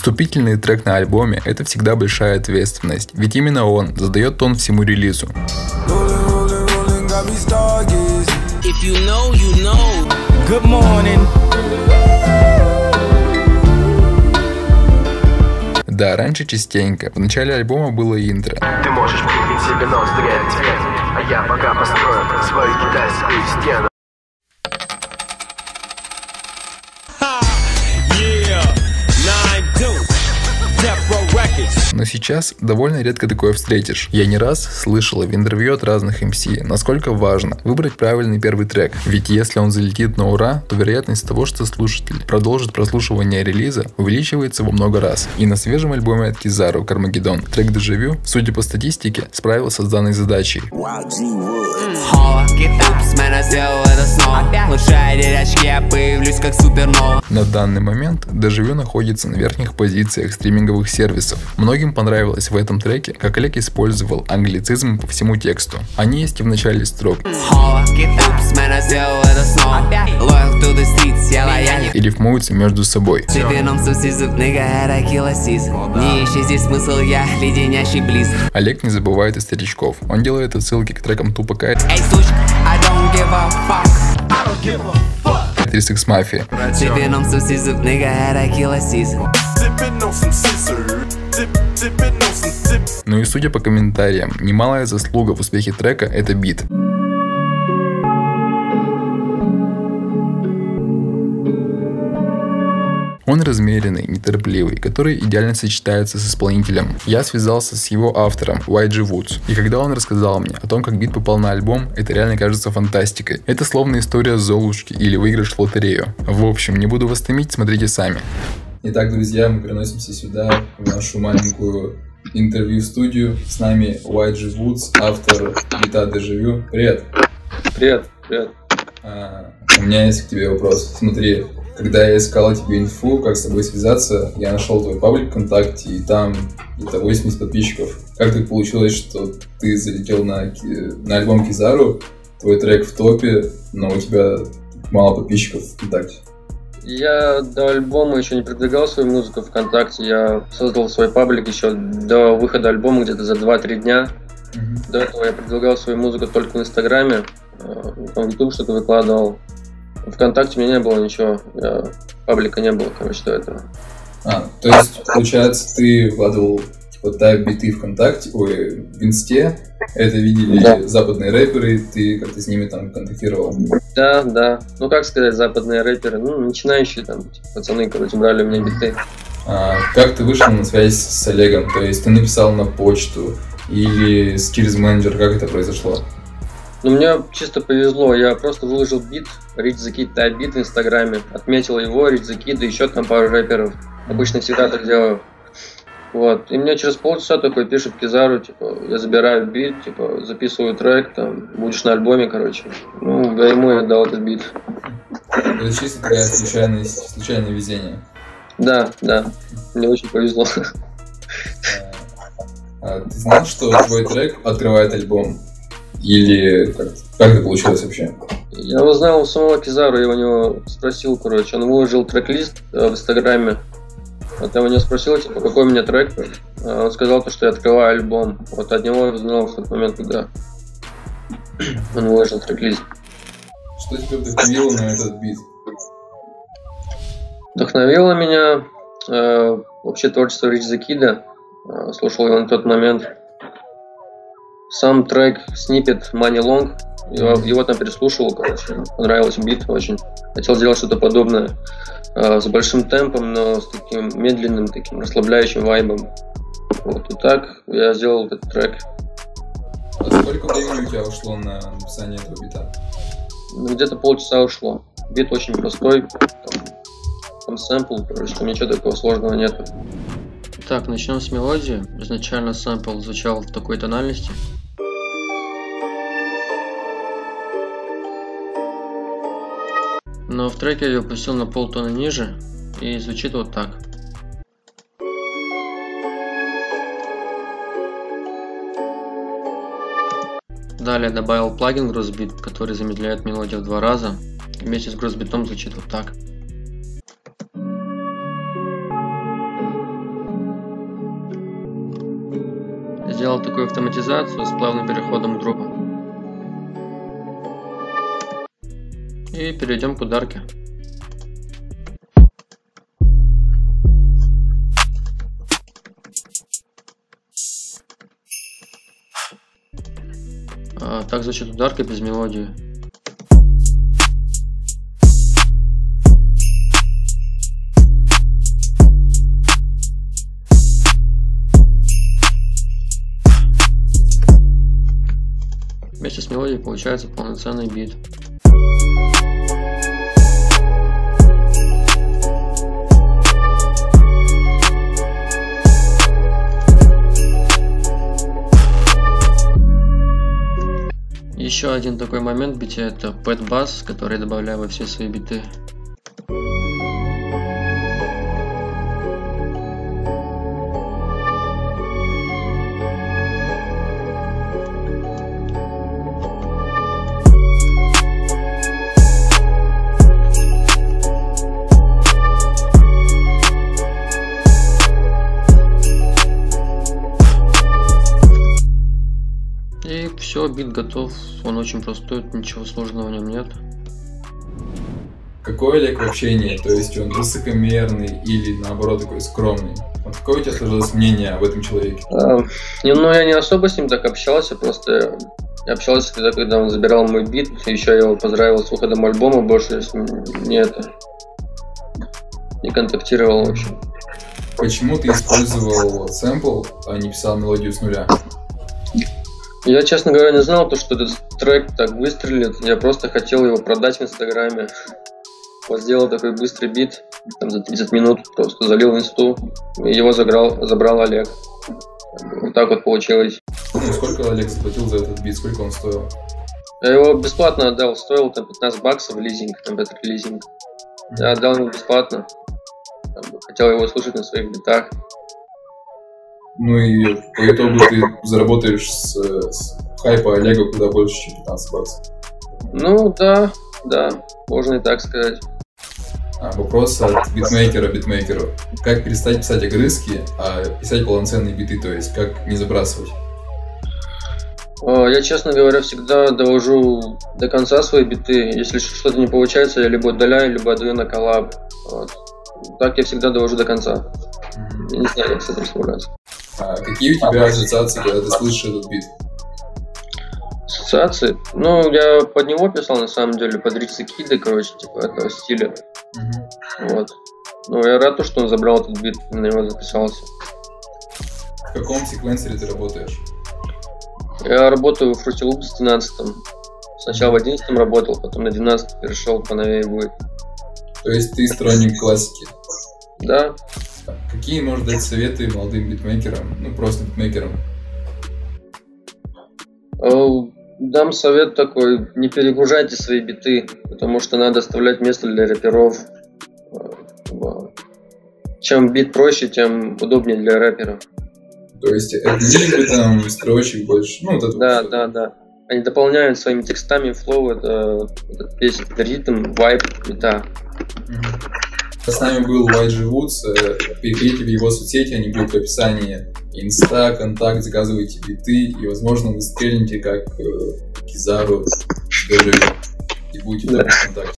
Вступительный трек на альбоме – это всегда большая ответственность, ведь именно он задает тон всему релизу. If you know, you know. Good morning. Да, раньше частенько. В начале альбома было интро. Ты можешь себе нос, а я пока построю свою китайскую стену. Но сейчас довольно редко такое встретишь. Я не раз слышала в интервью от разных MC, насколько важно выбрать правильный первый трек. Ведь если он залетит на ура, то вероятность того, что слушатель продолжит прослушивание релиза, увеличивается во много раз. И на свежем альбоме от Кизару Кармагеддон трек Дежавю, судя по статистике, справился с данной задачей. На данный момент Дежавю находится на верхних позициях стриминговых сервисов. Многим понравилось в этом треке, как Олег использовал англицизм по всему тексту. Они есть и в начале строк. И рифмуются между собой. Олег не забывает и старичков. Он делает отсылки к трекам Тупака. Six Mafia. Ну и судя по комментариям, немалая заслуга в успехе трека это бит. Он размеренный, неторопливый, который идеально сочетается с исполнителем. Я связался с его автором, YG Woods, и когда он рассказал мне о том, как бит попал на альбом, это реально кажется фантастикой. Это словно история Золушки или выигрыш в лотерею. В общем, не буду вас томить, смотрите сами. Итак, друзья, мы переносимся сюда, в нашу маленькую интервью-студию. С нами YG Woods, автор бита Дежавю. Привет! Привет, привет. А, у меня есть к тебе вопрос. Смотри, когда я искал тебе инфу, как с тобой связаться, я нашел твой паблик ВКонтакте, и там где-то 80 подписчиков. Как так получилось, что ты залетел на, на альбом Кизару, твой трек в топе, но у тебя мало подписчиков ВКонтакте? Я до альбома еще не продвигал свою музыку ВКонтакте. Я создал свой паблик еще до выхода альбома где-то за 2-3 дня. Mm-hmm. До этого я продвигал свою музыку только в Инстаграме. Э, там в YouTube что-то выкладывал. ВКонтакте у меня не было ничего. Я... Паблика не было, короче, до этого. А, то есть, получается, ты вкладывал типа тайп биты ВКонтакте, ой, в Инсте, это видели да. западные рэперы, ты как-то с ними там контактировал? Да, да. Ну, как сказать, западные рэперы, ну, начинающие там, типа, пацаны, короче, брали у меня биты. А, как ты вышел на связь с Олегом? То есть ты написал на почту или через менеджер, как это произошло? Ну, мне чисто повезло, я просто выложил бит, Rich the Kid Type бит в Инстаграме, отметил его, Rich the Kid, и еще там пару рэперов. Обычно всегда так делаю. Вот. И мне через полчаса такой пишет Кизару, типа, я забираю бит, типа, записываю трек, там, будешь на альбоме, короче. Ну, я ему я дал этот бит. Это чисто такая случайность, случайное везение. Да, да. Мне очень повезло. А, а, ты знал, что твой трек открывает альбом? Или как, как это получилось вообще? Я узнал у самого Кизару, я у него спросил, короче, он выложил трек-лист э, в Инстаграме, вот я у него спросил, типа, какой у меня трек. А он сказал, то, что я открываю альбом. Вот от него я узнал в тот момент, когда он выложил трек-лист. Что тебя вдохновило на этот бит? Вдохновило меня э, вообще творчество Рич Закида. Э, слушал его на тот момент. Сам трек Snippet Money Long его, его там переслушивал, короче. Понравился бит очень. Хотел сделать что-то подобное. Э, с большим темпом, но с таким медленным, таким расслабляющим вайбом. Вот и так я сделал этот трек. А сколько времени у тебя ушло на написание этого бита? Ну, где-то полчаса ушло. Бит очень простой, там, там сэмпл, короче, там ничего такого сложного нету. Так, начнем с мелодии. Изначально сэмпл звучал в такой тональности. но в треке я ее опустил на полтона ниже и звучит вот так. Далее добавил плагин Грузбит, который замедляет мелодию в два раза. Вместе с Грузбитом звучит вот так. Сделал такую автоматизацию с плавным переходом к дропам. И перейдем к ударке. А, так звучит ударка без мелодии. Вместе с мелодией получается полноценный бит. Еще один такой момент бите это pad bass, который я добавляю во все свои биты. Все, бит готов. Он очень простой, ничего сложного в нем нет. Какой Олег в общении? То есть он высокомерный или наоборот такой скромный? Вот какое у тебя сложилось мнение об этом человеке? А, не, ну, я не особо с ним так общался, просто я общался когда, когда он забирал мой бит, еще я его поздравил с выходом альбома, больше с ним не это не контактировал в общем. Почему ты использовал сэмпл, а не писал мелодию с нуля? Я, честно говоря, не знал, то, что этот трек так выстрелит. Я просто хотел его продать в Инстаграме. Вот сделал такой быстрый бит, там за 30 минут просто залил в инсту, и его заграл, забрал Олег. Вот так вот получилось. Ну, сколько Олег заплатил за этот бит, сколько он стоил? Я его бесплатно отдал, стоил там 15 баксов лизинг, там этот лизинг. Я отдал ему бесплатно. Хотел его слушать на своих битах. Ну и по итогу ты заработаешь с, с хайпа Олега куда больше, чем 15 баксов. Ну да, да, можно и так сказать. А, вопрос от битмейкера битмейкеру. Как перестать писать огрызки, а писать полноценные биты, то есть как не забрасывать? Я, честно говоря, всегда довожу до конца свои биты. Если что-то не получается, я либо удаляю, либо отдаю на коллаб. Вот. Так я всегда довожу до конца. Я не знаю, как с этим справляться. А какие у тебя ассоциации, когда ты слышишь этот бит? Ассоциации? Ну, я под него писал, на самом деле, под Рикса Кида, короче, типа этого стиля. Угу. Вот. Ну, я рад, что он забрал этот бит, на него записался. В каком секвенсоре ты работаешь? Я работаю в Fruity Loops 12 Сначала в 11 работал, потом на 12 перешел, поновее будет. То есть ты сторонник классики? Да. Какие, может дать советы молодым битмейкерам, ну просто битмейкерам? Э, Дам совет такой, не перегружайте свои биты, потому что надо оставлять место для рэперов. Э, Чем бит проще, тем удобнее для рэпера. То есть либо там строчек больше, ну вот это Да, вот. да, да. Они дополняют своими текстами flow, это, это этот ритм, вайб, бита. Мгм. С нами был YG Woods, переходите в его соцсети, они будут в описании. Инста, контакт, заказывайте биты, и, возможно, вы стрельнете как э, Кизару, и будете в Да. таком контакте.